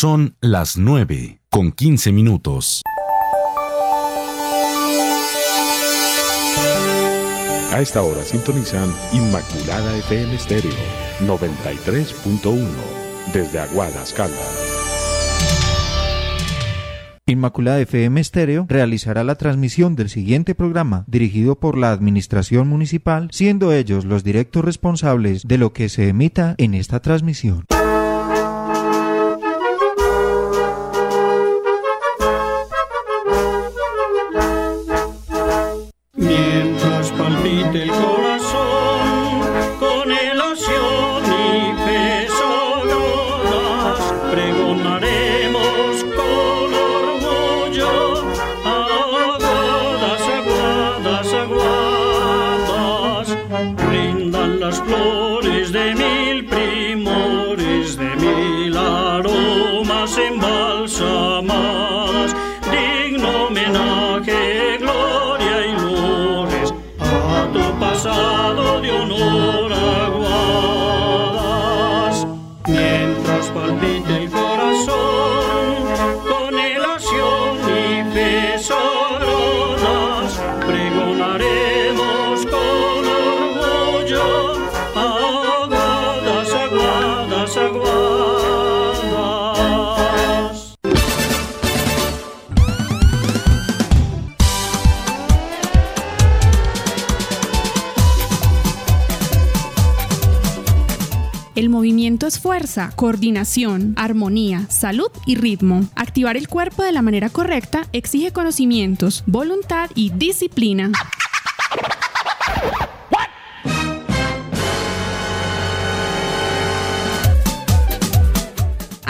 Son las 9 con 15 minutos. A esta hora sintonizan Inmaculada FM Estéreo 93.1 desde Aguadas Caldas. Inmaculada FM Estéreo realizará la transmisión del siguiente programa dirigido por la Administración Municipal, siendo ellos los directos responsables de lo que se emita en esta transmisión. Fuerza, coordinación, armonía, salud y ritmo. Activar el cuerpo de la manera correcta exige conocimientos, voluntad y disciplina.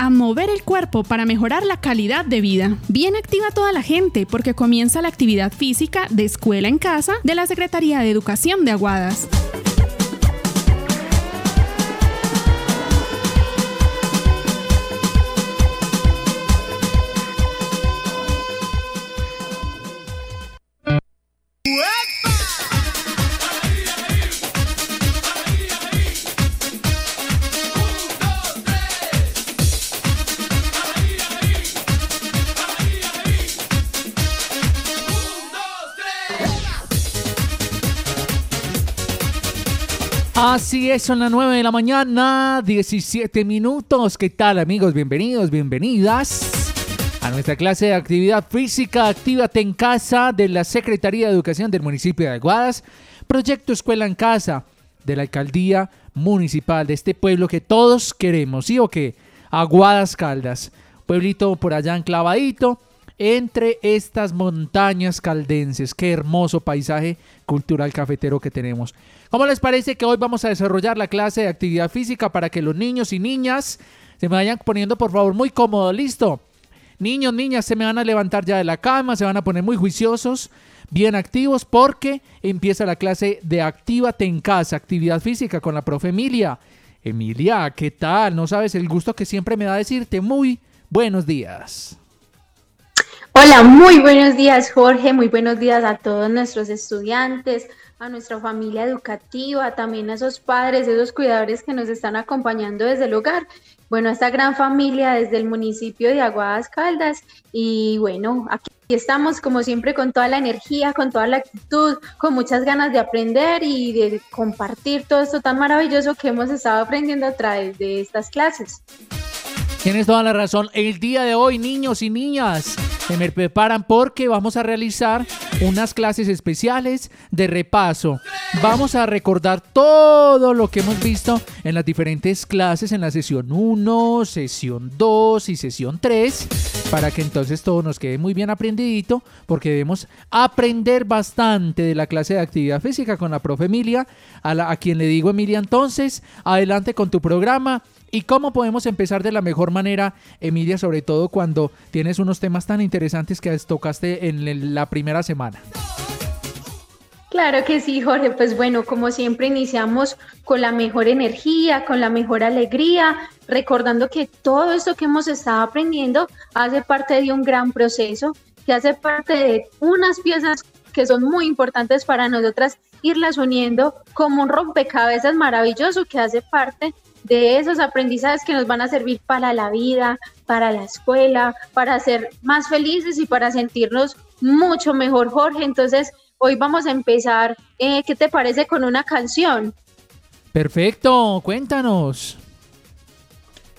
a mover el cuerpo para mejorar la calidad de vida. Bien activa toda la gente porque comienza la actividad física de escuela en casa de la Secretaría de Educación de Aguadas. Así es, son las 9 de la mañana, 17 minutos. ¿Qué tal amigos? Bienvenidos, bienvenidas a nuestra clase de actividad física. Actívate en casa de la Secretaría de Educación del municipio de Aguadas. Proyecto Escuela en Casa de la Alcaldía Municipal de este pueblo que todos queremos, ¿sí o qué? Aguadas Caldas. Pueblito por allá enclavadito entre estas montañas caldenses. Qué hermoso paisaje cultural cafetero que tenemos. ¿Cómo les parece que hoy vamos a desarrollar la clase de actividad física para que los niños y niñas se vayan poniendo por favor muy cómodo? ¿Listo? Niños, niñas, se me van a levantar ya de la cama, se van a poner muy juiciosos, bien activos, porque empieza la clase de Actívate en casa, actividad física con la profe Emilia. Emilia, ¿qué tal? No sabes el gusto que siempre me da decirte muy buenos días. Hola, muy buenos días Jorge, muy buenos días a todos nuestros estudiantes, a nuestra familia educativa, también a esos padres, esos cuidadores que nos están acompañando desde el hogar. Bueno, a esta gran familia desde el municipio de Aguadas Caldas. Y bueno, aquí estamos como siempre con toda la energía, con toda la actitud, con muchas ganas de aprender y de compartir todo esto tan maravilloso que hemos estado aprendiendo a través de estas clases. Tienes toda la razón. El día de hoy, niños y niñas, se me preparan porque vamos a realizar unas clases especiales de repaso. Vamos a recordar todo lo que hemos visto en las diferentes clases, en la sesión 1, sesión 2 y sesión 3, para que entonces todo nos quede muy bien aprendidito, porque debemos aprender bastante de la clase de actividad física con la profe Emilia, a, a quien le digo Emilia entonces, adelante con tu programa ¿Y cómo podemos empezar de la mejor manera, Emilia, sobre todo cuando tienes unos temas tan interesantes que tocaste en la primera semana? Claro que sí, Jorge. Pues bueno, como siempre iniciamos con la mejor energía, con la mejor alegría, recordando que todo esto que hemos estado aprendiendo hace parte de un gran proceso, que hace parte de unas piezas que son muy importantes para nosotras, irlas uniendo como un rompecabezas maravilloso que hace parte de esos aprendizajes que nos van a servir para la vida, para la escuela, para ser más felices y para sentirnos mucho mejor, Jorge. Entonces, hoy vamos a empezar, eh, ¿qué te parece con una canción? Perfecto, cuéntanos.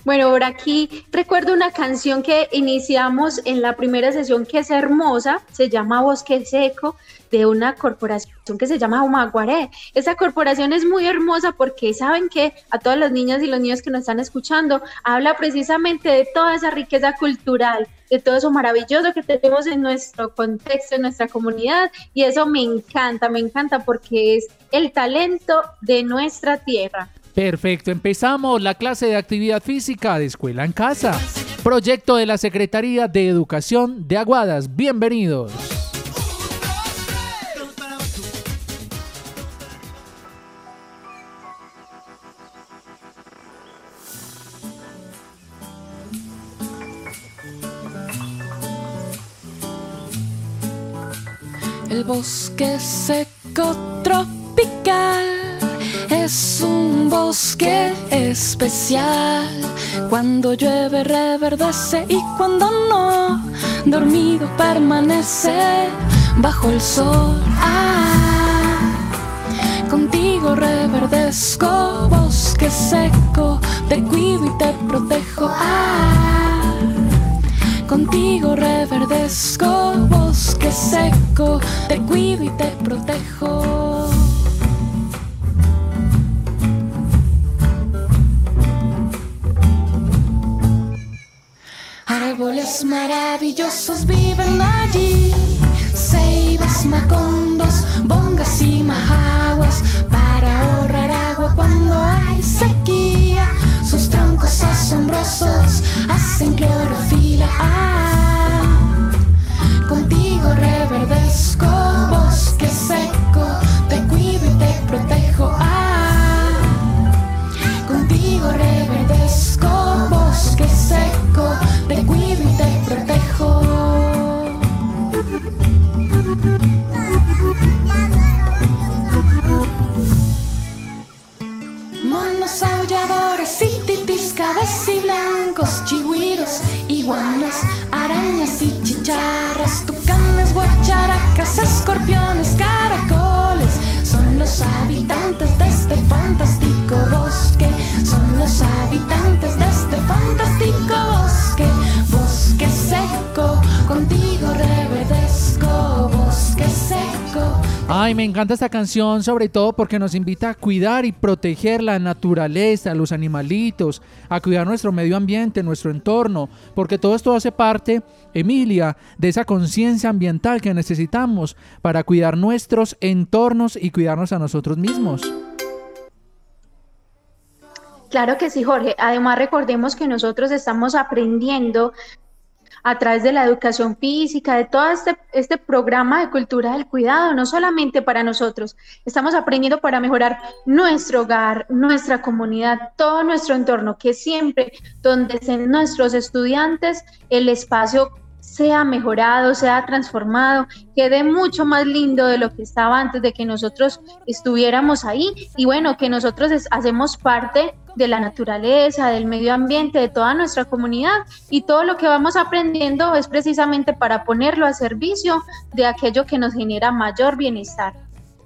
Bueno, por aquí recuerdo una canción que iniciamos en la primera sesión que es hermosa, se llama Bosque Seco, de una corporación que se llama Humaguaré. Esa corporación es muy hermosa porque saben que a todas las niñas y los niños que nos están escuchando, habla precisamente de toda esa riqueza cultural, de todo eso maravilloso que tenemos en nuestro contexto, en nuestra comunidad, y eso me encanta, me encanta porque es el talento de nuestra tierra. Perfecto, empezamos la clase de actividad física de Escuela en Casa. Proyecto de la Secretaría de Educación de Aguadas. Bienvenidos. El bosque seco tropical es un bosque especial. Cuando llueve reverdece y cuando no, dormido permanece bajo el sol. Ah, contigo reverdezco, bosque seco, te cuido y te protejo. Ah, contigo reverdezco, bosque seco, te cuido y te protejo. Árboles maravillosos viven allí, ceibas, macondos, bongas y majaguas, para ahorrar agua cuando hay sequía. Sus troncos asombrosos hacen clorofila. Ah, contigo reverdezco, bosque seco, te cuido y te protejo. Ah, contigo reverdezco, bosque seco, te cuido y te protejo. Monos aulladores y y blancos, chigüiros, iguanas, arañas y chicharras, tucanes, guacharacas, escorpiones, caracoles, son los habitantes de este fantástico bosque, son los habitantes de este fantástico bosque, bosque seco, contigo reverdezco, bosque seco. Ay, me encanta esta canción, sobre todo porque nos invita a cuidar y proteger la naturaleza, los animalitos, a cuidar nuestro medio ambiente, nuestro entorno, porque todo esto hace parte, Emilia, de esa conciencia ambiental que necesitamos para cuidar nuestros entornos y cuidarnos a nosotros mismos. Claro que sí, Jorge. Además, recordemos que nosotros estamos aprendiendo a través de la educación física, de todo este, este programa de cultura del cuidado, no solamente para nosotros, estamos aprendiendo para mejorar nuestro hogar, nuestra comunidad, todo nuestro entorno, que siempre donde estén nuestros estudiantes, el espacio sea mejorado, sea transformado, quede mucho más lindo de lo que estaba antes de que nosotros estuviéramos ahí. Y bueno, que nosotros hacemos parte de la naturaleza, del medio ambiente, de toda nuestra comunidad y todo lo que vamos aprendiendo es precisamente para ponerlo a servicio de aquello que nos genera mayor bienestar.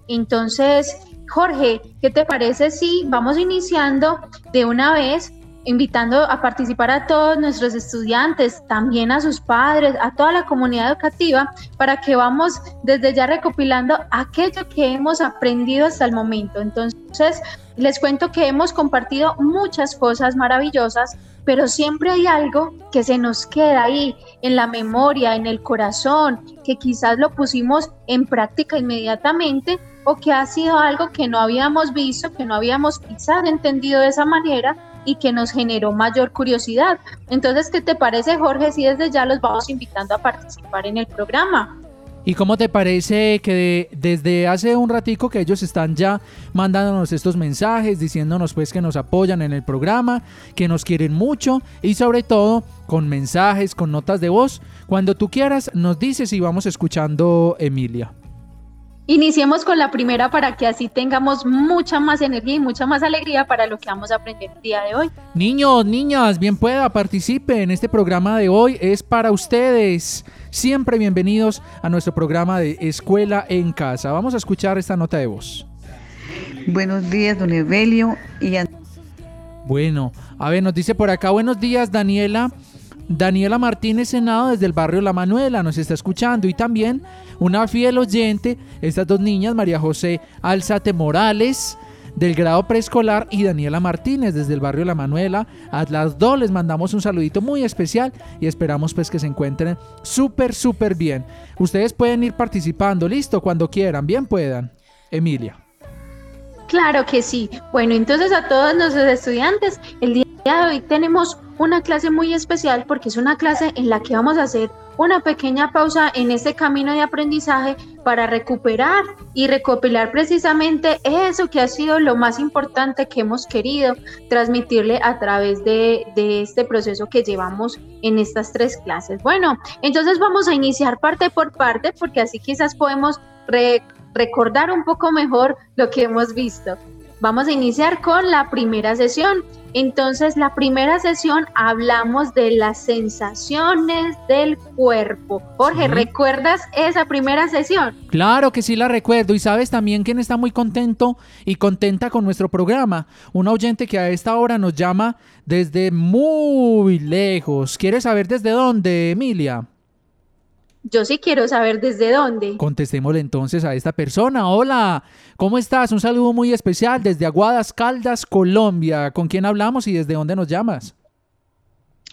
Entonces, Jorge, ¿qué te parece si vamos iniciando de una vez invitando a participar a todos nuestros estudiantes, también a sus padres, a toda la comunidad educativa, para que vamos desde ya recopilando aquello que hemos aprendido hasta el momento. Entonces, les cuento que hemos compartido muchas cosas maravillosas, pero siempre hay algo que se nos queda ahí en la memoria, en el corazón, que quizás lo pusimos en práctica inmediatamente o que ha sido algo que no habíamos visto, que no habíamos quizás entendido de esa manera y que nos generó mayor curiosidad. Entonces, ¿qué te parece, Jorge, si desde ya los vamos invitando a participar en el programa? ¿Y cómo te parece que de- desde hace un ratico que ellos están ya mandándonos estos mensajes, diciéndonos pues que nos apoyan en el programa, que nos quieren mucho y sobre todo con mensajes, con notas de voz? Cuando tú quieras nos dices y vamos escuchando Emilia. Iniciemos con la primera para que así tengamos mucha más energía y mucha más alegría para lo que vamos a aprender el día de hoy. Niños, niñas, bien pueda, participen. Este programa de hoy es para ustedes. Siempre bienvenidos a nuestro programa de Escuela en Casa. Vamos a escuchar esta nota de voz. Buenos días, don Evelio. Y bueno, a ver, nos dice por acá, buenos días, Daniela. Daniela Martínez Senado desde el barrio La Manuela nos está escuchando y también una fiel oyente, estas dos niñas, María José Alzate Morales del grado preescolar y Daniela Martínez desde el barrio La Manuela. A las dos les mandamos un saludito muy especial y esperamos pues que se encuentren súper, súper bien. Ustedes pueden ir participando, listo, cuando quieran, bien puedan. Emilia. Claro que sí. Bueno, entonces a todos nuestros estudiantes, el día de hoy tenemos una clase muy especial porque es una clase en la que vamos a hacer una pequeña pausa en este camino de aprendizaje para recuperar y recopilar precisamente eso que ha sido lo más importante que hemos querido transmitirle a través de, este proceso que llevamos en estas tres clases. Bueno, entonces vamos a iniciar parte por parte porque así quizás podemos recordar un poco mejor lo que hemos visto. Vamos a iniciar con la primera sesión. Entonces, la primera sesión hablamos de las sensaciones del cuerpo. Jorge, ¿recuerdas esa primera sesión? Claro que sí la recuerdo. Y sabes también quién está muy contento y contenta con nuestro programa. Un oyente que a esta hora nos llama desde muy lejos. ¿Quieres saber desde dónde, Emilia? Yo sí quiero saber desde dónde. Contestémosle entonces a esta persona. Hola, ¿cómo estás? Un saludo muy especial desde Aguadas Caldas, Colombia. ¿Con quién hablamos y desde dónde nos llamas?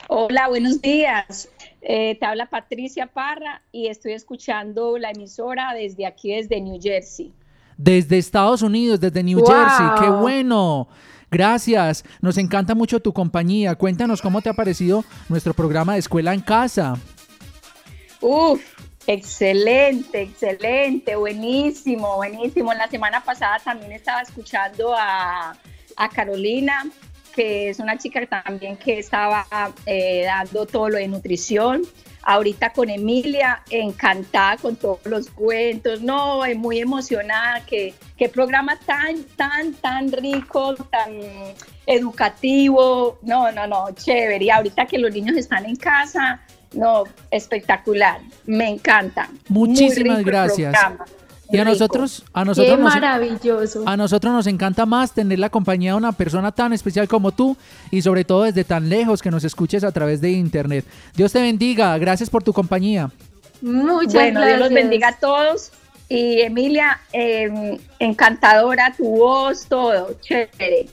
Hola, buenos días. Eh, te habla Patricia Parra y estoy escuchando la emisora desde aquí, desde New Jersey. Desde Estados Unidos, desde New Jersey. ¡Qué bueno! Gracias. Nos encanta mucho tu compañía. Cuéntanos cómo te ha parecido nuestro programa de Escuela en Casa. Uf, excelente, excelente, buenísimo, buenísimo. La semana pasada también estaba escuchando a, Carolina, que es una chica también que estaba eh, dando todo lo de nutrición. Ahorita con Emilia, encantada con todos los cuentos, no, muy emocionada, qué, qué programa tan, tan, tan rico, tan educativo, no, no, no, chévere. Y ahorita que los niños están en casa, no, espectacular, me encanta. Muchísimas gracias. Y a nosotros, a nosotros, Qué maravilloso. a nosotros nos encanta más tener la compañía de una persona tan especial como tú y sobre todo desde tan lejos que nos escuches a través de internet. Dios te bendiga, gracias por tu compañía. Muchas bueno, gracias. Dios los bendiga a todos. Y Emilia, em, encantadora tu voz, todo, chévere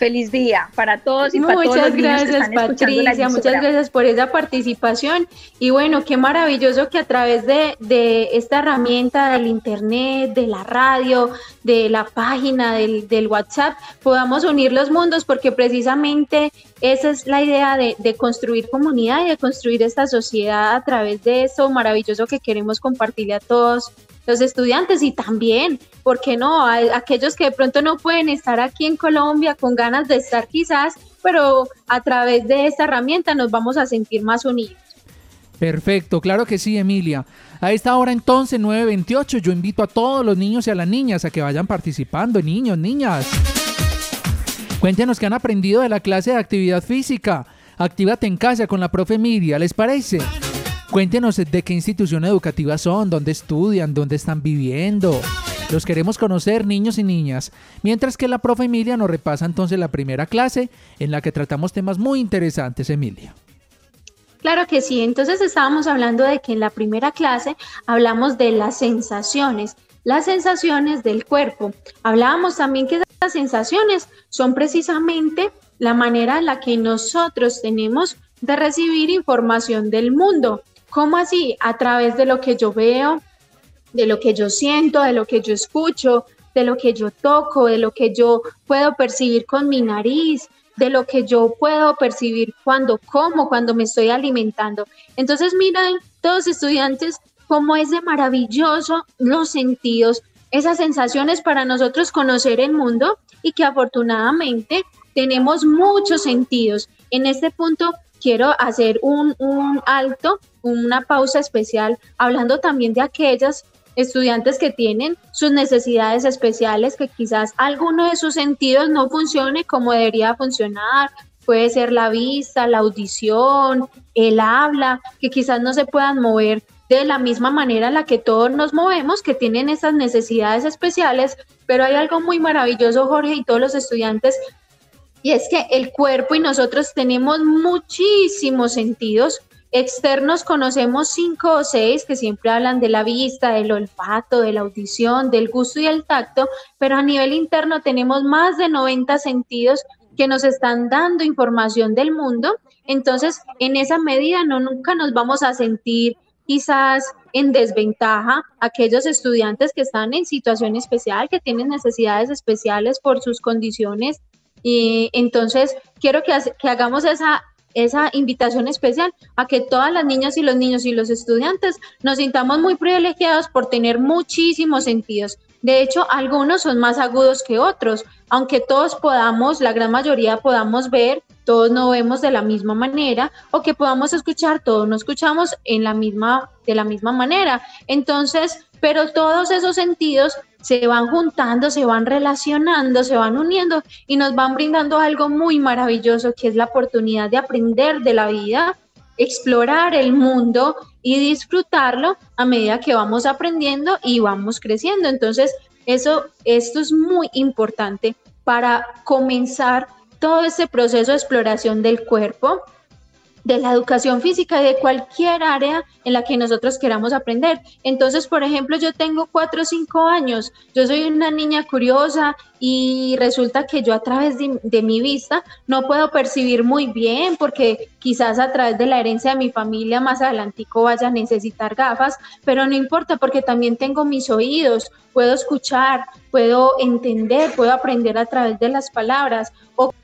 feliz día para todos y para todos los gracias, Patricia, muchas gracias por esa participación. Y bueno, qué maravilloso que a través de, de, esta herramienta del Internet, de la radio, de la página, del, del, WhatsApp, podamos unir los mundos, porque precisamente esa es la idea de, de construir comunidad y de construir esta sociedad a través de eso maravilloso que queremos compartirle a todos los estudiantes y también, ¿por qué no? Aquellos que de pronto no pueden estar aquí en Colombia con ganas de estar quizás, pero a través de esta herramienta nos vamos a sentir más unidos. Perfecto, claro que sí, Emilia. A esta hora entonces, 9.28, yo invito a todos los niños y a las niñas a que vayan participando, niños, niñas. Cuéntenos qué han aprendido de la clase de actividad física. Actívate en casa con la profe Emilia, ¿les parece? Cuéntenos de qué institución educativa son, dónde estudian, dónde están viviendo. Los queremos conocer, niños y niñas. Mientras que la profe Emilia nos repasa entonces la primera clase en la que tratamos temas muy interesantes, Emilia. Claro que sí, entonces estábamos hablando de que en la primera clase hablamos de las sensaciones, las sensaciones del cuerpo. Hablábamos también que las sensaciones son precisamente la manera en la que nosotros tenemos de recibir información del mundo. ¿Cómo así? A través de lo que yo veo, de lo que yo siento, de lo que yo escucho, de lo que yo toco, de lo que yo puedo percibir con mi nariz, de lo que yo puedo percibir cuando como, cuando me estoy alimentando. Entonces, miren, todos estudiantes, cómo es de maravilloso los sentidos, esas sensaciones para nosotros conocer el mundo y que afortunadamente tenemos muchos sentidos. En este punto quiero hacer un, alto, una pausa especial, hablando también de aquellas estudiantes que tienen sus necesidades especiales, que quizás alguno de sus sentidos no funcione como debería funcionar. Puede ser la vista, la audición, el habla, que quizás no se puedan mover de la misma manera en la que todos nos movemos, que tienen esas necesidades especiales, pero hay algo muy maravilloso, Jorge, y todos los estudiantes, y es que el cuerpo y nosotros tenemos muchísimos sentidos, externos conocemos cinco o seis que siempre hablan de la vista, del olfato, de la audición, del gusto y el tacto, pero a nivel interno tenemos más de 90 sentidos que nos están dando información del mundo. Entonces, en esa medida no nunca nos vamos a sentir quizás en desventaja aquellos estudiantes que están en situación especial, que tienen necesidades especiales por sus condiciones. Y entonces, quiero que, hagamos esa esa invitación especial a que todas las niñas y los niños y los estudiantes nos sintamos muy privilegiados por tener muchísimos sentidos. De hecho, algunos son más agudos que otros, aunque todos podamos, la gran mayoría podamos ver, todos no vemos de la misma manera, o que podamos escuchar, todos no escuchamos en la misma, de la misma manera. Entonces, pero todos esos sentidos se van juntando, se van relacionando, se van uniendo y nos van brindando algo muy maravilloso que es la oportunidad de aprender de la vida, explorar el mundo y disfrutarlo a medida que vamos aprendiendo y vamos creciendo. Entonces, eso, esto es muy importante para comenzar todo ese proceso de exploración del cuerpo, de la educación física y de cualquier área en la que nosotros queramos aprender. Entonces, por ejemplo, yo tengo cuatro o cinco años, yo soy una niña curiosa y resulta que yo a través de, mi vista no puedo percibir muy bien porque quizás a través de la herencia de mi familia más adelantico vaya a necesitar gafas, pero no importa porque también tengo mis oídos, puedo escuchar, puedo entender, puedo aprender a través de las palabras o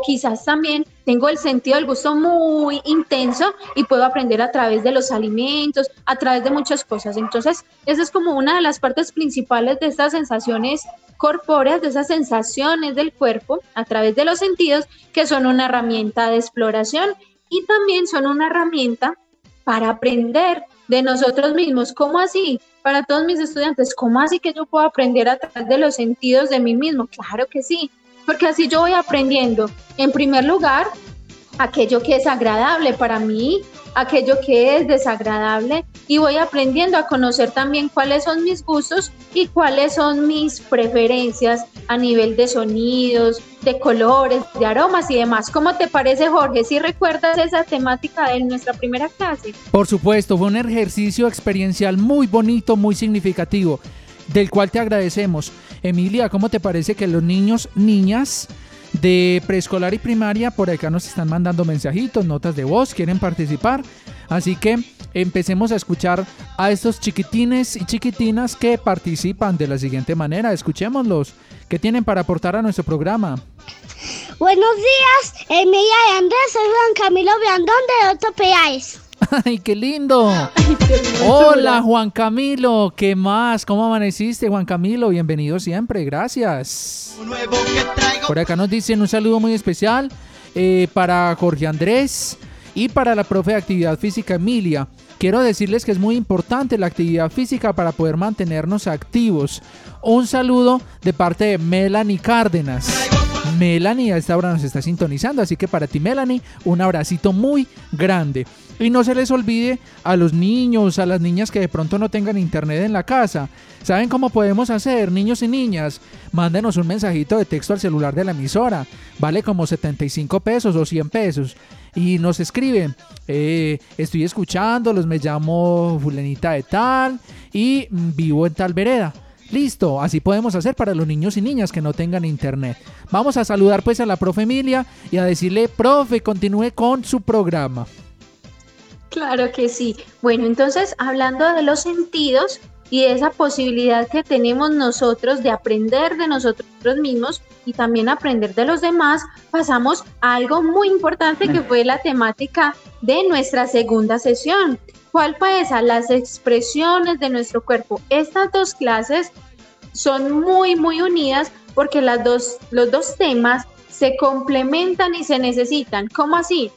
quizás también tengo el sentido del gusto muy intenso y puedo aprender a través de los alimentos, a través de muchas cosas. Entonces, esa es como una de las partes principales de estas sensaciones corpóreas, de esas sensaciones del cuerpo, a través de los sentidos, que son una herramienta de exploración y también son una herramienta para aprender de nosotros mismos. ¿Cómo así? Para todos mis estudiantes, ¿cómo así que yo puedo aprender a través de los sentidos de mí mismo? Claro que sí porque así yo voy aprendiendo, en primer lugar, aquello que es agradable para mí, aquello que es desagradable y voy aprendiendo a conocer también cuáles son mis gustos y cuáles son mis preferencias a nivel de sonidos, de colores, de aromas y demás. ¿Cómo te parece, Jorge? ¿Si recuerdas esa temática de nuestra primera clase? Por supuesto, fue un ejercicio experiencial muy bonito, muy significativo del cual te agradecemos. Emilia, ¿cómo te parece que los niños, niñas de preescolar y primaria por acá nos están mandando mensajitos, notas de voz, quieren participar? Así que empecemos a escuchar a estos chiquitines y chiquitinas que participan de la siguiente manera. Escuchémoslos. ¿Qué tienen para aportar a nuestro programa? Buenos días, Emilia y Andrés. Soy Juan Camilo de Otto. ¡Ay, qué lindo! Hola, Juan Camilo. ¿Qué más? ¿Cómo amaneciste, Juan Camilo? Bienvenido siempre. Gracias. Por acá nos dicen un saludo muy especial eh, para Jorge Andrés y para la profe de actividad física Emilia. Quiero decirles que es muy importante la actividad física para poder mantenernos activos. Un saludo de parte de Melanie Cárdenas. Melanie a esta hora nos está sintonizando, así que para ti Melanie, un abracito muy grande. Y no se les olvide a los niños, a las niñas que de pronto no tengan internet en la casa. ¿Saben cómo podemos hacer, niños y niñas? Mándenos un mensajito de texto al celular de la emisora. Vale como 75 pesos o 100 pesos. Y nos escriben, eh, estoy escuchándolos, me llamo fulanita de tal y vivo en tal vereda. Listo, así podemos hacer para los niños y niñas que no tengan internet. Vamos a saludar pues a la profe Emilia y a decirle, profe, continúe con su programa. Claro que sí. Bueno, entonces hablando de los sentidos y de esa posibilidad que tenemos nosotros de aprender de nosotros mismos y también aprender de los demás, pasamos a algo muy importante que fue la temática de nuestra segunda sesión. ¿Cuál fue esa? Las expresiones de nuestro cuerpo. Estas dos clases son muy, muy unidas porque las dos, los dos temas se complementan y se necesitan. ¿Cómo así?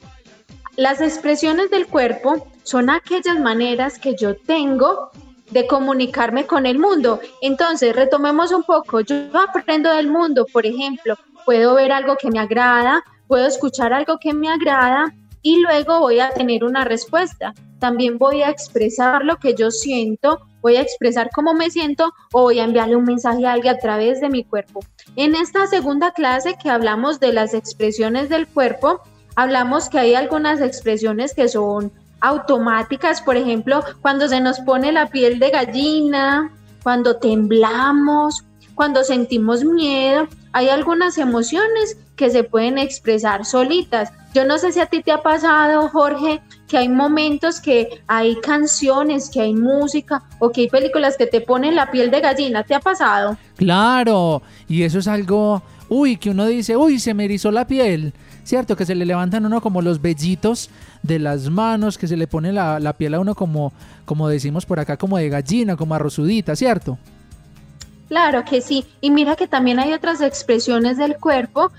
Las expresiones del cuerpo son aquellas maneras que yo tengo de comunicarme con el mundo. Entonces, retomemos un poco. Yo aprendo del mundo, por ejemplo, puedo ver algo que me agrada, puedo escuchar algo que me agrada y luego voy a tener una respuesta. También voy a expresar lo que yo siento, voy a expresar cómo me siento o voy a enviarle un mensaje a alguien a través de mi cuerpo. En esta segunda clase que hablamos de las expresiones del cuerpo, hablamos que hay algunas expresiones que son automáticas, por ejemplo, cuando se nos pone la piel de gallina, cuando temblamos, cuando sentimos miedo, hay algunas emociones que se pueden expresar solitas. Yo no sé si a ti te ha pasado, Jorge, que hay momentos que hay canciones, que hay música o que hay películas que te ponen la piel de gallina. ¿Te ha pasado? Claro, y eso es algo, uy, que uno dice, uy, se me erizó la piel. ¿Cierto? Que se le levantan uno como los vellitos de las manos, que se le pone la, la piel a uno como, como decimos por acá, como de gallina, como arrozudita, ¿cierto? Claro que sí. Y mira que también hay otras expresiones del cuerpo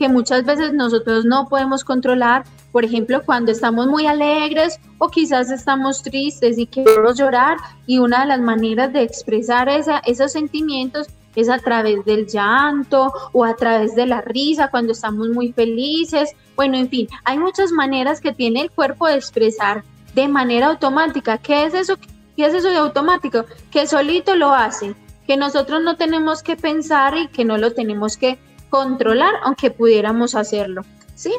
que muchas veces nosotros no podemos controlar. Por ejemplo, cuando estamos muy alegres o quizás estamos tristes y queremos llorar. Y una de las maneras de expresar esa, esos sentimientos es a través del llanto o a través de la risa cuando estamos muy felices. Bueno, en fin, hay muchas maneras que tiene el cuerpo de expresar de manera automática. ¿Qué es eso? ¿Qué es eso de automático? Que solito lo hace que nosotros no tenemos que pensar y que no lo tenemos que controlar, aunque pudiéramos hacerlo, ¿sí?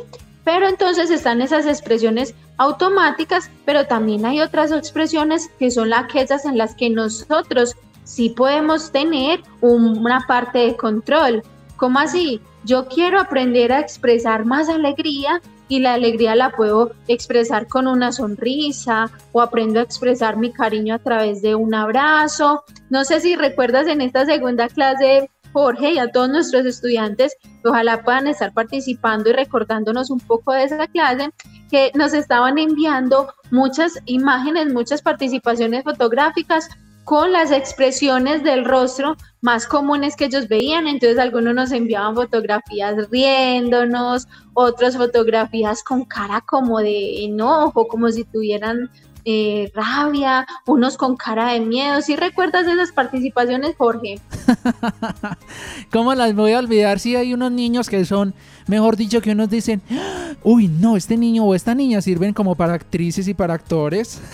Pero entonces están esas expresiones automáticas, pero también hay otras expresiones que son aquellas en las que nosotros sí podemos tener una parte de control. ¿Cómo así? Yo quiero aprender a expresar más alegría y la alegría la puedo expresar con una sonrisa o aprendo a expresar mi cariño a través de un abrazo. No sé si recuerdas en esta segunda clase, Jorge, y a todos nuestros estudiantes, ojalá puedan estar participando y recordándonos un poco de esa clase, que nos estaban enviando muchas imágenes, muchas participaciones fotográficas con las expresiones del rostro más comunes que ellos veían. Entonces algunos nos enviaban fotografías riéndonos, otras fotografías con cara como de enojo, como si tuvieran eh, rabia, unos con cara de miedo. ¿Sí recuerdas esas participaciones, Jorge? ¿Cómo las voy a olvidar si hay unos niños que son, mejor dicho, que unos dicen, uy, no, este niño o esta niña sirven como para actrices y para actores?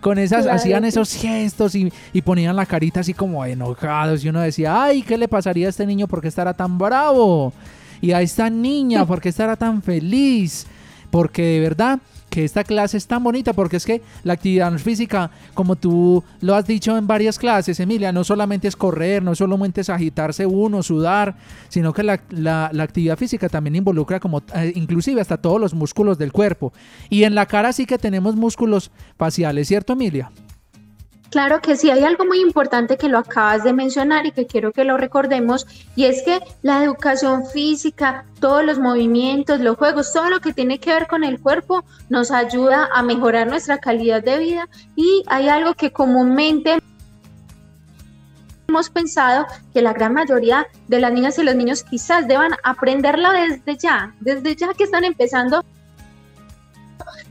con esas, hacían esos gestos y, ponían la carita así como enojados y uno decía, ay, ¿qué le pasaría a este niño porque estará tan bravo? Y a esta niña porque estará tan feliz? Porque de verdad que esta clase es tan bonita porque es que la actividad física, como tú lo has dicho en varias clases, Emilia, no solamente es correr, no solamente es agitarse uno, sudar, sino que la, actividad física también involucra como eh, inclusive hasta todos los músculos del cuerpo. Y en la cara sí que tenemos músculos faciales, ¿cierto, Emilia? Claro que sí, hay algo muy importante que lo acabas de mencionar y que quiero que lo recordemos, y es que la educación física, todos los movimientos, los juegos, todo lo que tiene que ver con el cuerpo nos ayuda a mejorar nuestra calidad de vida y hay algo que comúnmente hemos pensado que la gran mayoría de las niñas y los niños quizás deban aprenderlo desde ya, desde ya que están empezando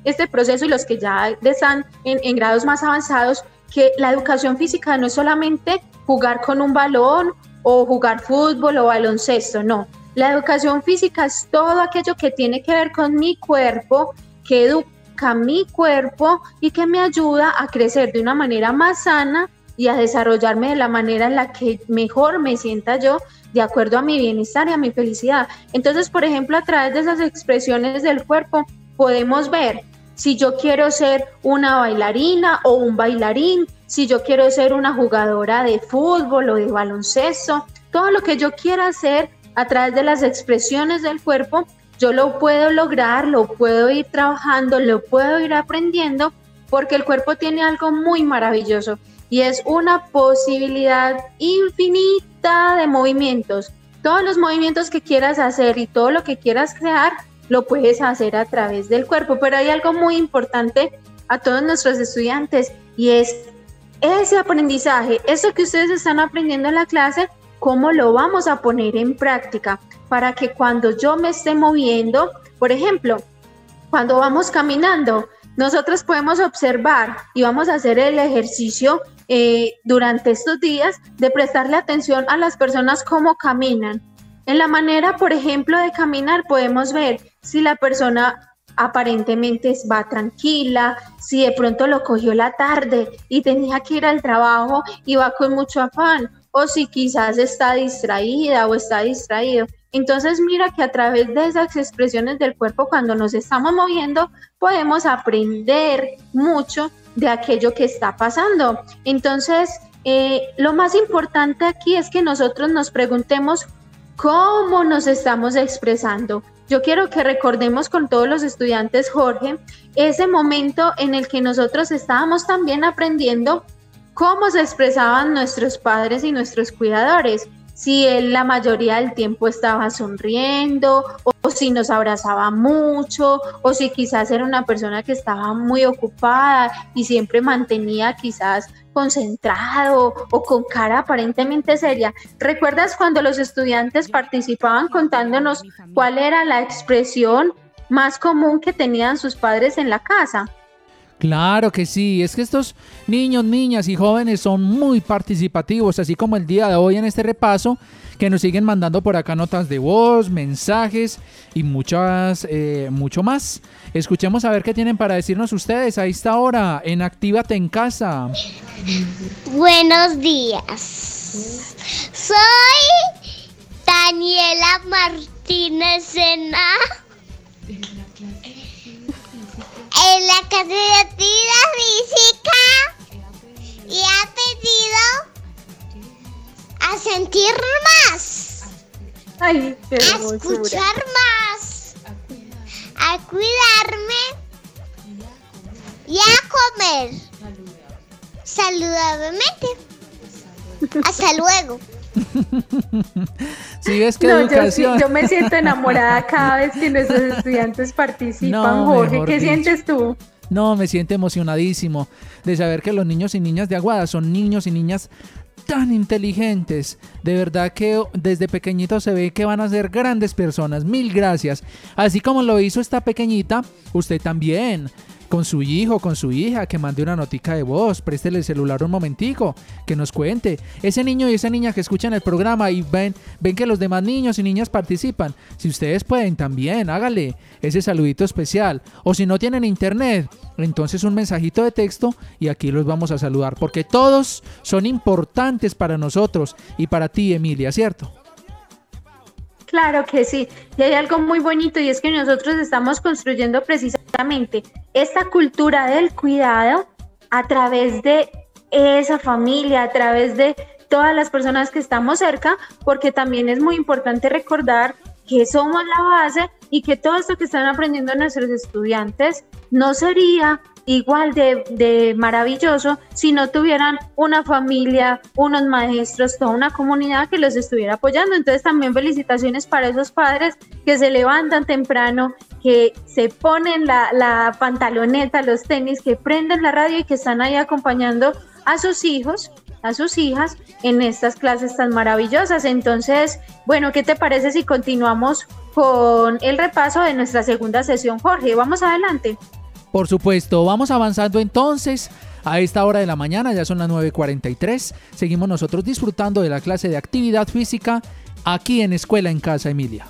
este proceso y los que ya están en, en grados más avanzados que la educación física no es solamente jugar con un balón o jugar fútbol o baloncesto, no. La educación física es todo aquello que tiene que ver con mi cuerpo, que educa mi cuerpo y que me ayuda a crecer de una manera más sana y a desarrollarme de la manera en la que mejor me sienta yo de acuerdo a mi bienestar y a mi felicidad. Entonces, por ejemplo, a través de esas expresiones del cuerpo podemos ver si yo quiero ser una bailarina o un bailarín, si yo quiero ser una jugadora de fútbol o de baloncesto, todo lo que yo quiera hacer a través de las expresiones del cuerpo, yo lo puedo lograr, lo puedo ir trabajando, lo puedo ir aprendiendo, porque el cuerpo tiene algo muy maravilloso y es una posibilidad infinita de movimientos. Todos los movimientos que quieras hacer y todo lo que quieras crear, lo puedes hacer a través del cuerpo. Pero hay algo muy importante a todos nuestros estudiantes y es ese aprendizaje, eso que ustedes están aprendiendo en la clase, cómo lo vamos a poner en práctica para que cuando yo me esté moviendo, por ejemplo, Cuando vamos caminando, nosotros podemos observar y vamos a hacer el ejercicio eh, durante estos días de prestarle atención a las personas cómo caminan. En la manera, por ejemplo, de caminar podemos ver si la persona aparentemente va tranquila, si de pronto lo cogió la tarde y tenía que ir al trabajo y va con mucho afán, o si quizás está distraída o está distraído. Entonces mira que a través de esas expresiones del cuerpo cuando nos estamos moviendo podemos aprender mucho de aquello que está pasando. Entonces, eh, lo más importante aquí es que nosotros nos preguntemos cómo nos estamos expresando. Yo quiero que recordemos con todos los estudiantes, Jorge, ese momento en el que nosotros estábamos también aprendiendo cómo se expresaban nuestros padres y nuestros cuidadores si él la mayoría del tiempo estaba sonriendo o, si nos abrazaba mucho o si quizás era una persona que estaba muy ocupada y siempre mantenía quizás concentrado o con cara aparentemente seria. ¿Recuerdas cuando los estudiantes participaban contándonos cuál era la expresión más común que tenían sus padres en la casa? Claro que sí, es que estos niños, niñas y jóvenes son muy participativos, así como el día de hoy en este repaso, que nos siguen mandando por acá notas de voz, mensajes y muchas, eh, mucho más. Escuchemos a ver qué tienen para decirnos ustedes a esta hora en Actívate en Casa. Buenos días. Soy Daniela Martínez Sena en la clase de actividad física y ha pedido a sentir más, Ay, qué a escuchar más, a cuidarme y a comer saludablemente. Hasta luego. Sí, es que No, yo, educación. yo me siento enamorada cada vez que nuestros estudiantes participan, No, Jorge. ¿Qué dicho. sientes tú? No, me siento emocionadísimo de saber que los niños y niñas de Aguada son niños y niñas tan inteligentes. De verdad que desde pequeñitos se ve que van a ser grandes personas. Mil gracias. Así como lo hizo esta pequeñita, usted también. Con su hijo, con su hija, que mande una notica de voz, préstele el celular un momentico, que nos cuente. Ese niño y esa niña que escuchan el programa y ven, ven que los demás niños y niñas participan. Si ustedes pueden también, hágale ese saludito especial. O si no tienen internet, entonces un mensajito de texto y aquí los vamos a saludar. Porque todos son importantes para nosotros y para ti, Emilia, ¿cierto? Claro que sí. Y hay algo muy bonito y es que nosotros estamos construyendo precisamente esta cultura del cuidado a través de esa familia, a través de todas las personas que estamos cerca, porque también es muy importante recordar que somos la base y que todo esto que están aprendiendo nuestros estudiantes no sería igual de, de maravilloso si no tuvieran una familia, unos maestros, toda una comunidad que los estuviera apoyando. Entonces también felicitaciones para esos padres que se levantan temprano, que se ponen la, la pantaloneta, los tenis, que prenden la radio y que están ahí acompañando a sus hijos a sus hijas en estas clases tan maravillosas. Entonces, bueno, ¿qué te parece si continuamos con el repaso de nuestra segunda sesión, Jorge? Vamos adelante. Por supuesto, vamos avanzando entonces. A esta hora de la mañana, ya son las 9.43, seguimos nosotros disfrutando de la clase de actividad física aquí en Escuela en Casa, Emilia.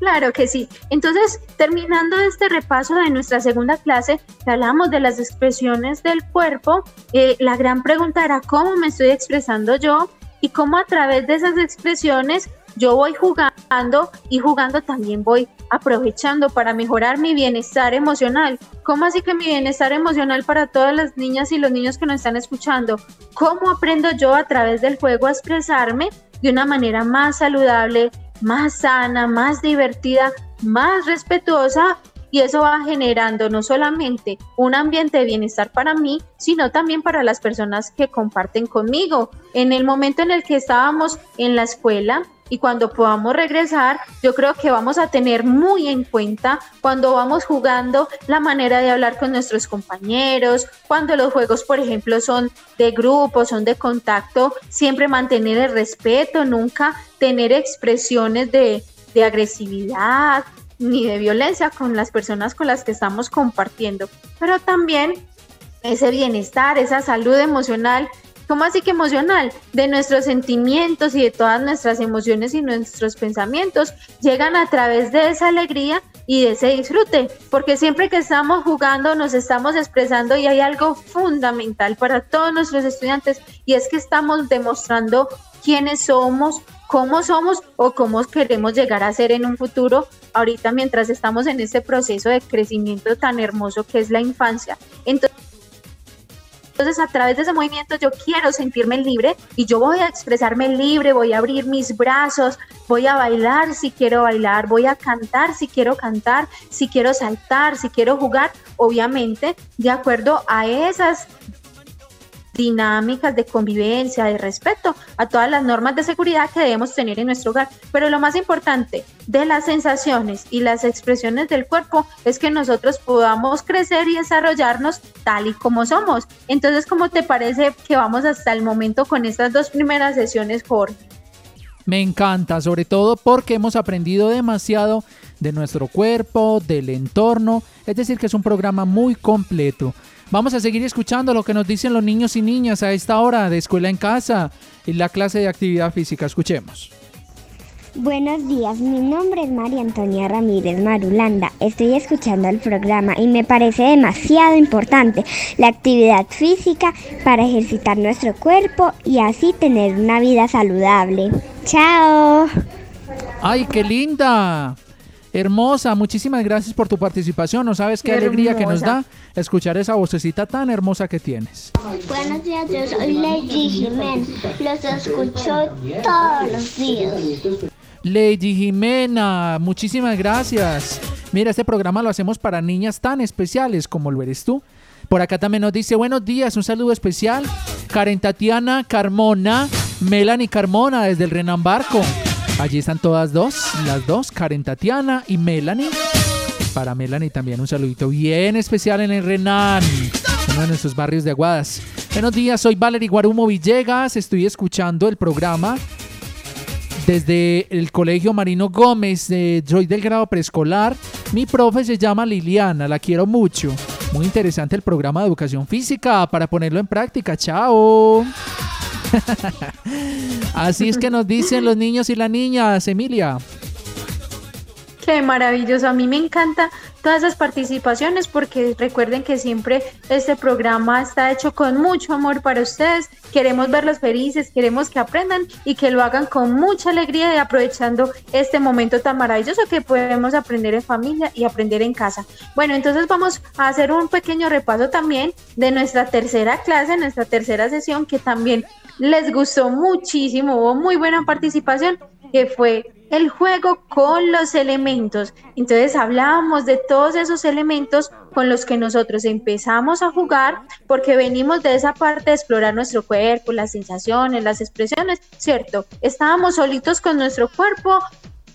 Claro que sí. Entonces, terminando este repaso de nuestra segunda clase, hablamos de las expresiones del cuerpo, eh, la gran pregunta era cómo me estoy expresando yo y cómo a través de esas expresiones yo voy jugando y jugando también voy aprovechando para mejorar mi bienestar emocional. ¿Cómo así que mi bienestar emocional para todas las niñas y los niños que nos están escuchando? ¿Cómo aprendo yo a través del juego a expresarme de una manera más saludable, más sana, más divertida, más respetuosa y eso va generando no solamente un ambiente de bienestar para mí, sino también para las personas que comparten conmigo. En el momento en el que estábamos en la escuela y cuando podamos regresar, yo creo que vamos a tener muy en cuenta cuando vamos jugando la manera de hablar con nuestros compañeros, cuando los juegos, por ejemplo, son de grupo, son de contacto, siempre mantener el respeto, nunca tener expresiones de, de agresividad, ni de violencia con las personas con las que estamos compartiendo, pero también ese bienestar, esa salud emocional ¿Cómo así que emocional? De nuestros sentimientos y de todas nuestras emociones y nuestros pensamientos llegan a través de esa alegría y de ese disfrute, porque siempre que estamos jugando nos estamos expresando y hay algo fundamental para todos nuestros estudiantes y es que estamos demostrando quiénes somos, cómo somos o cómo queremos llegar a ser en un futuro, ahorita mientras estamos en este proceso de crecimiento tan hermoso que es la infancia. Entonces, entonces, a través de ese movimiento yo quiero sentirme libre y yo voy a expresarme libre, voy a abrir mis brazos, voy a bailar si quiero bailar, voy a cantar si quiero cantar, si quiero saltar, si quiero jugar, obviamente de acuerdo a esas dinámicas de convivencia, de respeto a todas las normas de seguridad que debemos tener en nuestro hogar. Pero lo más importante de las sensaciones y las expresiones del cuerpo es que nosotros podamos crecer y desarrollarnos tal y como somos. Entonces, ¿cómo te parece que vamos hasta el momento con estas dos primeras sesiones, Jorge? Me encanta, sobre todo porque hemos aprendido demasiado de nuestro cuerpo, del entorno, es decir, que es un programa muy completo. Vamos a seguir escuchando lo que nos dicen los niños y niñas a esta hora de escuela en casa y la clase de actividad física. Escuchemos. Buenos días, mi nombre es María Antonia Ramírez Marulanda. Estoy escuchando el programa y me parece demasiado importante la actividad física para ejercitar nuestro cuerpo y así tener una vida saludable. ¡Chao! ¡Ay, qué linda! Hermosa, muchísimas gracias por tu participación. No sabes qué, alegría que nos da escuchar esa vocecita tan hermosa que tienes. Buenos días, yo soy Lady Jiménez. Los escucho todos los días. Lady Jimena, muchísimas gracias. Mira, este programa lo hacemos para niñas tan especiales como lo eres tú. Por acá también nos dice buenos días, un saludo especial. Karen Tatiana Carmona, Melanie Carmona desde el Renan Barco. Allí están todas dos, las dos, Karen Tatiana y Melanie. Para Melanie también un saludito bien especial en el Renan, uno de nuestros barrios de Aguadas. Buenos días, soy Valerie Guarumo Villegas, estoy escuchando el programa desde el Colegio Marino Gómez, de soy del grado preescolar. Mi profe se llama Liliana, la quiero mucho. Muy interesante el programa de educación física para ponerlo en práctica. Chao. Así es que nos dicen los niños y las niñas, Emilia. Qué maravilloso, a mí me encanta todas esas participaciones porque recuerden que siempre este programa está hecho con mucho amor para ustedes. Queremos verlos felices, queremos que aprendan y que lo hagan con mucha alegría y aprovechando este momento tan maravilloso que podemos aprender en familia y aprender en casa. Bueno, entonces vamos a hacer un pequeño repaso también de nuestra tercera clase, nuestra tercera sesión que también les gustó muchísimo, hubo muy buena participación que fue el juego con los elementos. Entonces hablábamos de todos esos elementos con los que nosotros empezamos a jugar porque venimos de esa parte de explorar nuestro cuerpo, las sensaciones, las expresiones, ¿cierto? Estábamos solitos con nuestro cuerpo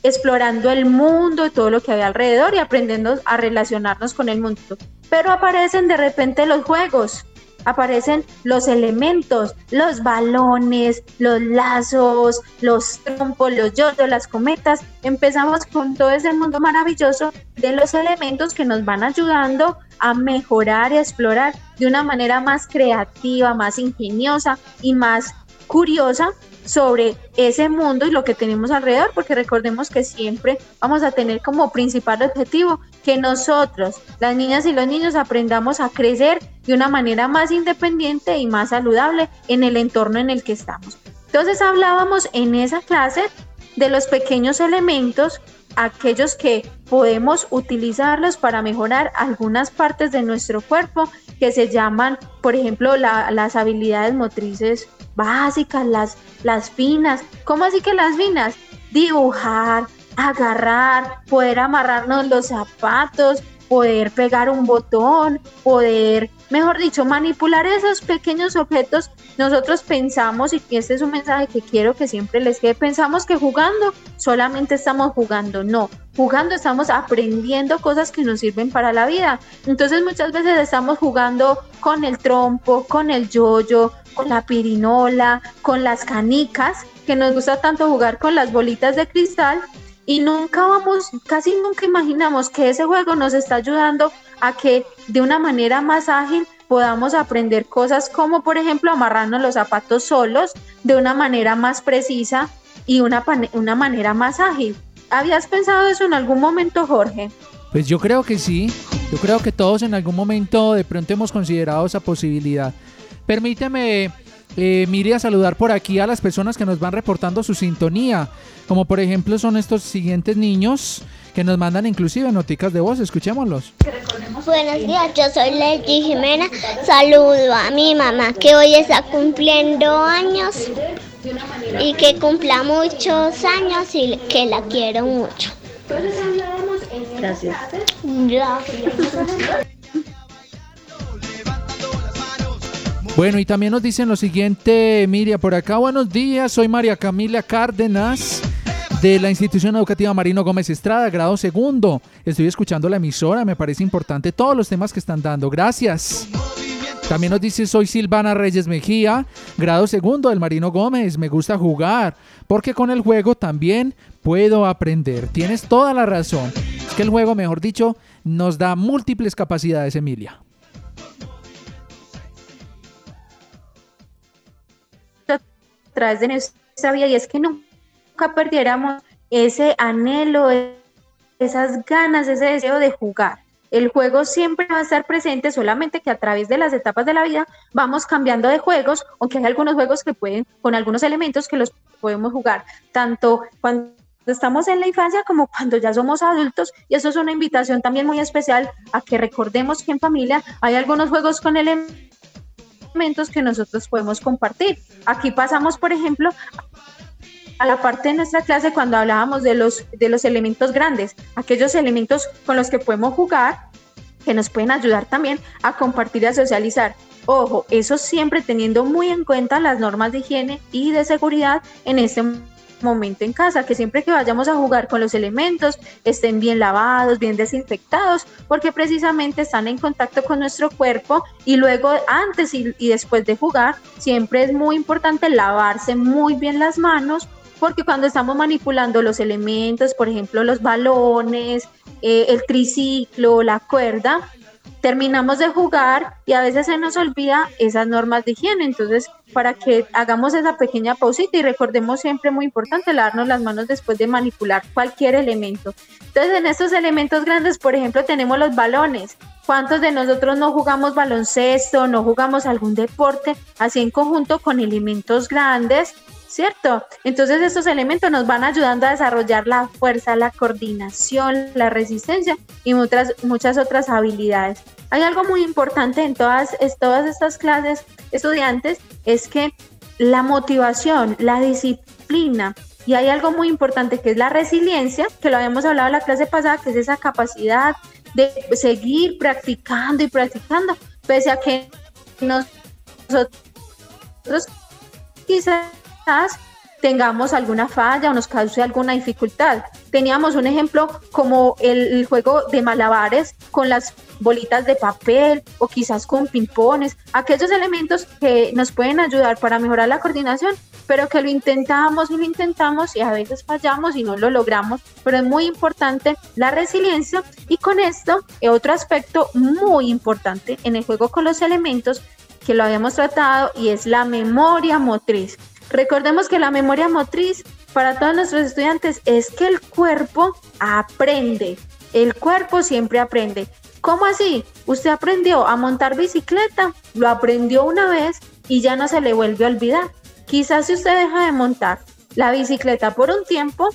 explorando el mundo y todo lo que había alrededor y aprendiendo a relacionarnos con el mundo. Pero aparecen de repente los juegos, aparecen los elementos, los balones, los lazos, los trompos, los yoyos, las cometas. Empezamos con todo ese mundo maravilloso de los elementos que nos van ayudando a mejorar y a explorar de una manera más creativa, más ingeniosa y más curiosa sobre ese mundo y lo que tenemos alrededor, porque recordemos que siempre vamos a tener como principal objetivo que nosotros, las niñas y los niños, aprendamos a crecer de una manera más independiente y más saludable en el entorno en el que estamos. Entonces hablábamos en esa clase de los pequeños elementos, aquellos que podemos utilizarlos para mejorar algunas partes de nuestro cuerpo que se llaman, por ejemplo, las habilidades motrices básicas, las, las finas. ¿Cómo así que las finas? Dibujar, agarrar, poder amarrarnos los zapatos, poder pegar un botón, poder, mejor dicho, manipular esos pequeños objetos. Nosotros pensamos, y este es un mensaje que quiero que siempre les quede, pensamos que jugando solamente estamos jugando. No, jugando estamos aprendiendo cosas que nos sirven para la vida. Entonces muchas veces estamos jugando con el trompo, con el yoyo, con la pirinola, con las canicas, que nos gusta tanto jugar con las bolitas de cristal y nunca vamos, casi nunca imaginamos que ese juego nos está ayudando a que de una manera más ágil podamos aprender cosas como por ejemplo amarrarnos los zapatos solos de una manera más precisa y una, una manera más ágil. ¿Habías pensado eso en algún momento, Jorge? Pues yo creo que sí. Yo creo que todos en algún momento de pronto hemos considerado esa posibilidad. Permíteme, eh, Miri, a saludar por aquí a las personas que nos van reportando su sintonía. Como por ejemplo son estos siguientes niños que nos mandan inclusive noticas de voz. Escuchémoslos. Buenos días, yo soy Leti Jimena. Saludo a mi mamá que hoy está cumpliendo años y que cumpla muchos años y que la quiero mucho. Gracias. Bueno, y también nos dicen lo siguiente, Miria, por acá, buenos días, soy María Camila Cárdenas de la institución educativa Marino Gómez Estrada, grado segundo. Estoy escuchando la emisora, me parece importante todos los temas que están dando. Gracias. También nos dice, soy Silvana Reyes Mejía, grado segundo del Marino Gómez. Me gusta jugar, porque con el juego también puedo aprender. Tienes toda la razón. Es que el juego, mejor dicho, nos da múltiples capacidades, Emilia. Través de nuestra vida, y es que nunca perdiéramos ese anhelo, esas ganas, ese deseo de jugar. El juego siempre va a estar presente, solamente que a través de las etapas de la vida vamos cambiando de juegos, aunque hay algunos juegos que pueden, con algunos elementos que los podemos jugar, tanto cuando estamos en la infancia como cuando ya somos adultos. Y eso es una invitación también muy especial a que recordemos que en familia hay algunos juegos con elementos que nosotros podemos compartir. Aquí pasamos, por ejemplo, a la parte de nuestra clase cuando hablábamos de los, de los elementos grandes, aquellos elementos con los que podemos jugar, que nos pueden ayudar también a compartir y a socializar. Ojo, eso siempre teniendo muy en cuenta las normas de higiene y de seguridad en este momento en casa, que siempre que vayamos a jugar con los elementos estén bien lavados, bien desinfectados, porque precisamente están en contacto con nuestro cuerpo y luego antes y, y después de jugar siempre es muy importante lavarse muy bien las manos porque cuando estamos manipulando los elementos, por ejemplo, los balones, eh, el triciclo, la cuerda, terminamos de jugar y a veces se nos olvida esas normas de higiene. Entonces, para que hagamos esa pequeña pausita y recordemos siempre muy importante lavarnos las manos después de manipular cualquier elemento. Entonces, en estos elementos grandes, por ejemplo, tenemos los balones. ¿Cuántos de nosotros no jugamos baloncesto, no jugamos algún deporte así en conjunto con elementos grandes? ¿Cierto? Entonces estos elementos nos van ayudando a desarrollar la fuerza, la coordinación, la resistencia y muchas, muchas otras habilidades. Hay algo muy importante en todas, todas estas clases estudiantes, es que la motivación, la disciplina, y hay algo muy importante que es la resiliencia, que lo habíamos hablado en la clase pasada, que es esa capacidad de seguir practicando y practicando, pese a que nosotros quizás tengamos alguna falla o nos cause alguna dificultad. Teníamos un ejemplo como el, juego de malabares con las bolitas de papel o quizás con pimpones, aquellos elementos que nos pueden ayudar para mejorar la coordinación, pero que lo intentamos y lo intentamos y a veces fallamos y no lo logramos, pero es muy importante la resiliencia y con esto otro aspecto muy importante en el juego con los elementos que lo habíamos tratado y es la memoria motriz. Recordemos que la memoria motriz para todos nuestros estudiantes es que el cuerpo aprende. El cuerpo siempre aprende. ¿Cómo así? Usted aprendió a montar bicicleta, lo aprendió una vez y ya no se le vuelve a olvidar. Quizás si usted deja de montar la bicicleta por un tiempo,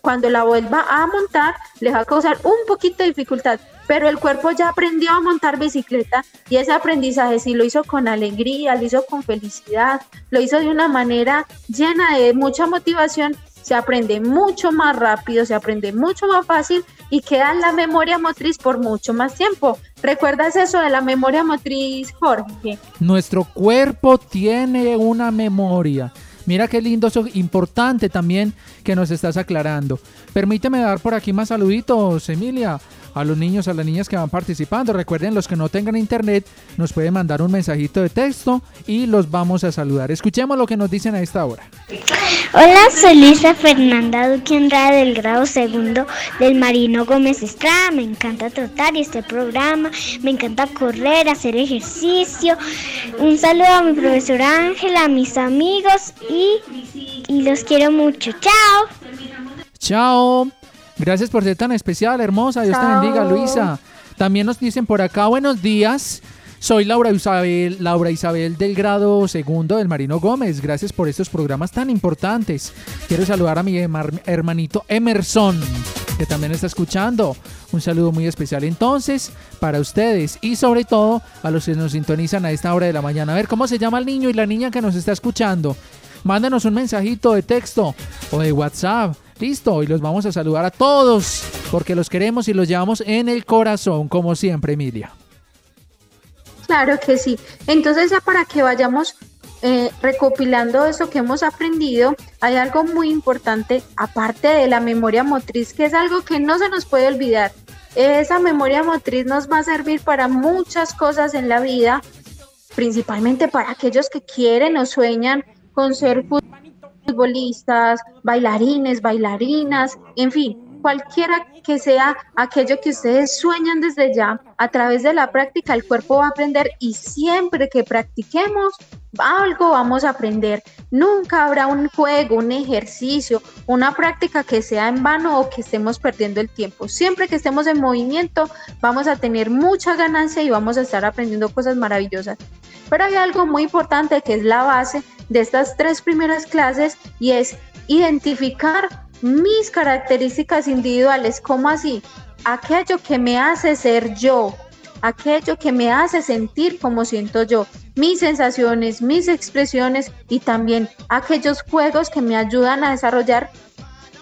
cuando la vuelva a montar, le va a causar un poquito de dificultad, pero el cuerpo ya aprendió a montar bicicleta y ese aprendizaje sí lo hizo con alegría, lo hizo con felicidad, lo hizo de una manera llena de mucha motivación, se aprende mucho más rápido, se aprende mucho más fácil y queda en la memoria motriz por mucho más tiempo. ¿Recuerdas eso de la memoria motriz, Jorge? Nuestro cuerpo tiene una memoria. Mira qué lindo, eso importante también que nos estás aclarando. Permíteme dar por aquí más saluditos, Emilia. A los niños, a las niñas que van participando. Recuerden, los que no tengan internet, nos pueden mandar un mensajito de texto y los vamos a saludar. Escuchemos lo que nos dicen a esta hora. Hola, soy Lisa Fernanda Duque Andrade del grado segundo del Marino Gómez Estrada. Me encanta trotar y este programa. Me encanta correr, hacer ejercicio. Un saludo a mi profesora Ángela, a mis amigos y, y los quiero mucho. Chao. Chao. Gracias por ser tan especial, hermosa. Dios te bendiga, Luisa. También nos dicen por acá, buenos días. Soy Laura Isabel, Laura Isabel del grado segundo del Marino Gómez. Gracias por estos programas tan importantes. Quiero saludar a mi herma- hermanito Emerson, que también está escuchando. Un saludo muy especial entonces para ustedes y sobre todo a los que nos sintonizan a esta hora de la mañana. A ver cómo se llama el niño y la niña que nos está escuchando. Mándanos un mensajito de texto o de WhatsApp. Listo, y los vamos a saludar a todos porque los queremos y los llevamos en el corazón, como siempre, Emilia. Claro que sí. Entonces ya para que vayamos eh, recopilando eso que hemos aprendido, hay algo muy importante aparte de la memoria motriz, que es algo que no se nos puede olvidar. Esa memoria motriz nos va a servir para muchas cosas en la vida, principalmente para aquellos que quieren o sueñan con ser futbolistas, bailarines, bailarinas, en fin, cualquiera que sea aquello que ustedes sueñan desde ya, a través de la práctica el cuerpo va a aprender y siempre que practiquemos algo vamos a aprender. Nunca habrá un juego, un ejercicio, una práctica que sea en vano o que estemos perdiendo el tiempo. Siempre que estemos en movimiento vamos a tener mucha ganancia y vamos a estar aprendiendo cosas maravillosas. Pero hay algo muy importante que es la base de estas tres primeras clases y es identificar mis características individuales. ¿Cómo así? Aquello que me hace ser yo, aquello que me hace sentir como siento yo, mis sensaciones, mis expresiones y también aquellos juegos que me ayudan a desarrollar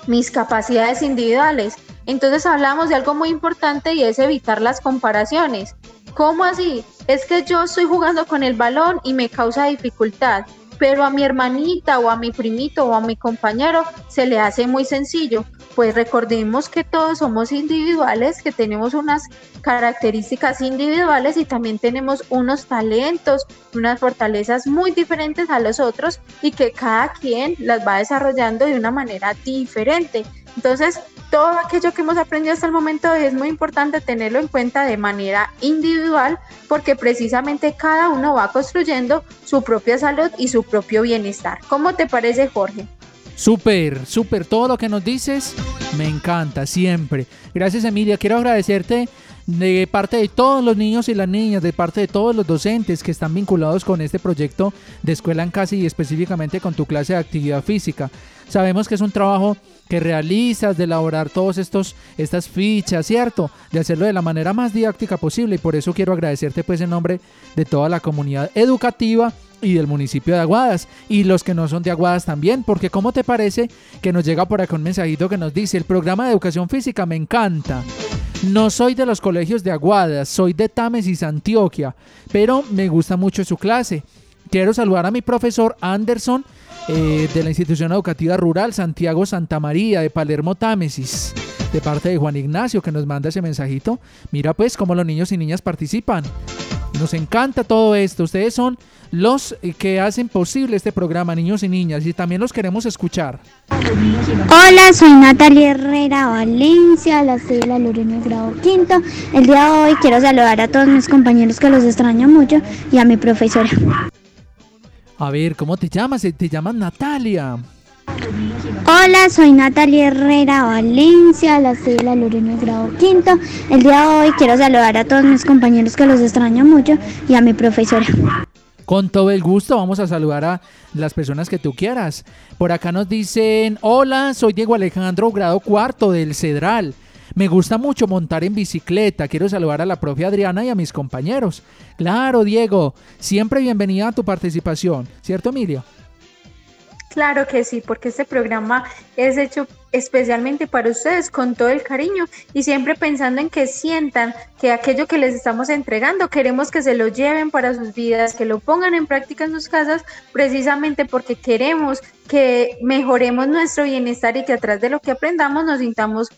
mis capacidades individuales. Entonces hablamos de algo muy importante y es evitar las comparaciones. ¿Cómo así? Es que yo estoy jugando con el balón y me causa dificultad, pero a mi hermanita o a mi primito o a mi compañero se le hace muy sencillo. Pues recordemos que todos somos individuales, que tenemos unas características individuales y también tenemos unos talentos, unas fortalezas muy diferentes a los otros y que cada quien las va desarrollando de una manera diferente. Entonces, todo aquello que hemos aprendido hasta el momento es muy importante tenerlo en cuenta de manera individual porque precisamente cada uno va construyendo su propia salud y su propio bienestar. ¿Cómo te parece, Jorge? Súper, súper, todo lo que nos dices me encanta siempre. Gracias Emilia, quiero agradecerte de parte de todos los niños y las niñas, de parte de todos los docentes que están vinculados con este proyecto de escuela en casa y específicamente con tu clase de actividad física. Sabemos que es un trabajo que realizas de elaborar todos estos estas fichas, ¿cierto? De hacerlo de la manera más didáctica posible y por eso quiero agradecerte pues en nombre de toda la comunidad educativa y del municipio de Aguadas y los que no son de Aguadas también, porque ¿cómo te parece que nos llega por acá un mensajito que nos dice, el programa de educación física me encanta? No soy de los colegios de Aguadas, soy de Támesis, Antioquia, pero me gusta mucho su clase. Quiero saludar a mi profesor Anderson eh, de la institución educativa rural Santiago Santa María de Palermo Támesis, de parte de Juan Ignacio que nos manda ese mensajito. Mira pues cómo los niños y niñas participan. Nos encanta todo esto. Ustedes son los eh, que hacen posible este programa, niños y niñas, y también los queremos escuchar. Hola, soy Natalia Herrera Valencia, la soy la Lorena grado quinto. El día de hoy quiero saludar a todos mis compañeros que los extraño mucho y a mi profesora. A ver, ¿cómo te llamas? Eh, Te llamas Natalia. Hola, soy Natalia Herrera Valencia, la soy de la Lorena grado quinto. El día de hoy quiero saludar a todos mis compañeros que los extraño mucho y a mi profesora. Con todo el gusto vamos a saludar a las personas que tú quieras. Por acá nos dicen, hola, soy Diego Alejandro, grado cuarto del Cedral. Me gusta mucho montar en bicicleta. Quiero saludar a la profe Adriana y a mis compañeros. Claro, Diego, siempre bienvenida a tu participación. ¿Cierto, Emilia? Claro que sí, porque este programa es hecho especialmente para ustedes con todo el cariño y siempre pensando en que sientan que aquello que les estamos entregando queremos que se lo lleven para sus vidas, que lo pongan en práctica en sus casas, precisamente porque queremos que mejoremos nuestro bienestar y que atrás de lo que aprendamos nos sintamos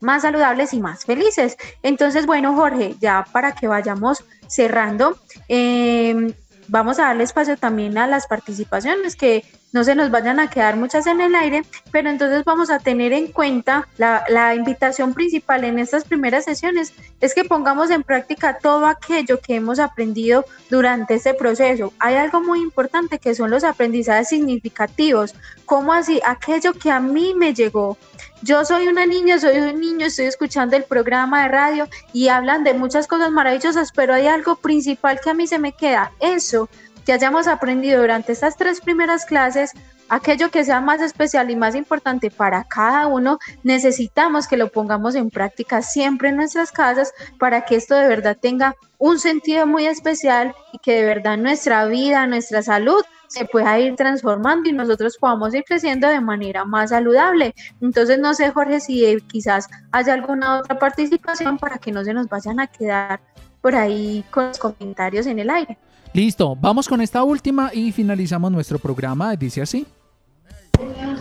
más saludables y más felices. Entonces, bueno, Jorge, ya para que vayamos cerrando, eh, vamos a darle espacio también a las participaciones que no se nos vayan a quedar muchas en el aire, pero entonces vamos a tener en cuenta la, la, invitación principal en estas primeras sesiones es que pongamos en práctica todo aquello que hemos aprendido durante este proceso. Hay algo muy importante que son los aprendizajes significativos, como así aquello que a mí me llegó. Yo soy una niña, soy un niño, estoy escuchando el programa de radio y hablan de muchas cosas maravillosas, pero hay algo principal que a mí se me queda, eso que hayamos aprendido durante estas tres primeras clases, aquello que sea más especial y más importante para cada uno, necesitamos que lo pongamos en práctica siempre en nuestras casas para que esto de verdad tenga un sentido muy especial y que de verdad nuestra vida, nuestra salud se pueda ir transformando y nosotros podamos ir creciendo de manera más saludable. Entonces, no sé, Jorge, si eh, quizás haya alguna otra participación para que no se nos vayan a quedar por ahí con los comentarios en el aire. Listo, vamos con esta última y finalizamos nuestro programa. Dice así.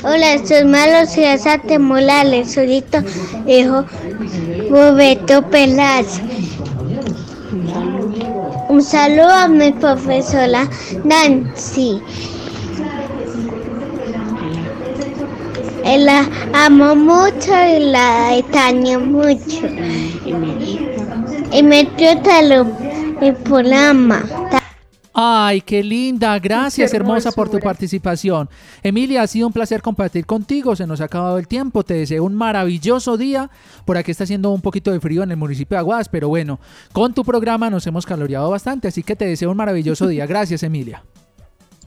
Hola, soy Malo Ciudad Temolales, solito hijo Bobeto Peláez. Un saludo a mi profesora Nancy. La amo mucho y la extraño mucho. Y me trata el programa. Ay, qué linda. Gracias, hermosa, por tu participación. Emilia, ha sido un placer compartir contigo. Se nos ha acabado el tiempo. Te deseo un maravilloso día. Por aquí está haciendo un poquito de frío en el municipio de Aguas, pero bueno, con tu programa nos hemos caloreado bastante, así que te deseo un maravilloso día. Gracias, Emilia.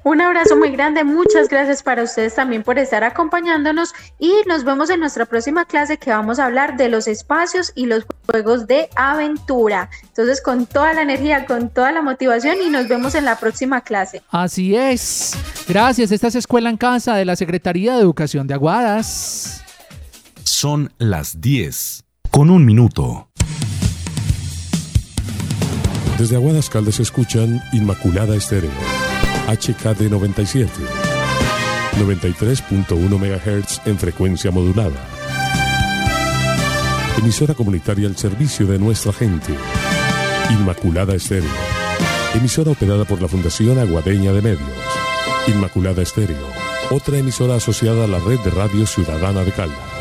Un abrazo muy grande, muchas gracias para ustedes también por estar acompañándonos y nos vemos en nuestra próxima clase que vamos a hablar de los espacios y los juegos de aventura. Entonces con toda la energía, con toda la motivación y nos vemos en la próxima clase. Así es. Gracias, esta es Escuela en Casa de la Secretaría de Educación de Aguadas. Son las 10 con un minuto. Desde Aguadas Caldas escuchan Inmaculada Estéreo HKD 97, 93.1 MHz en frecuencia modulada. Emisora comunitaria al servicio de nuestra gente. Inmaculada Estéreo. Emisora operada por la Fundación Aguadeña de Medios. Inmaculada Estéreo. Otra emisora asociada a la red de radio ciudadana de Caldas.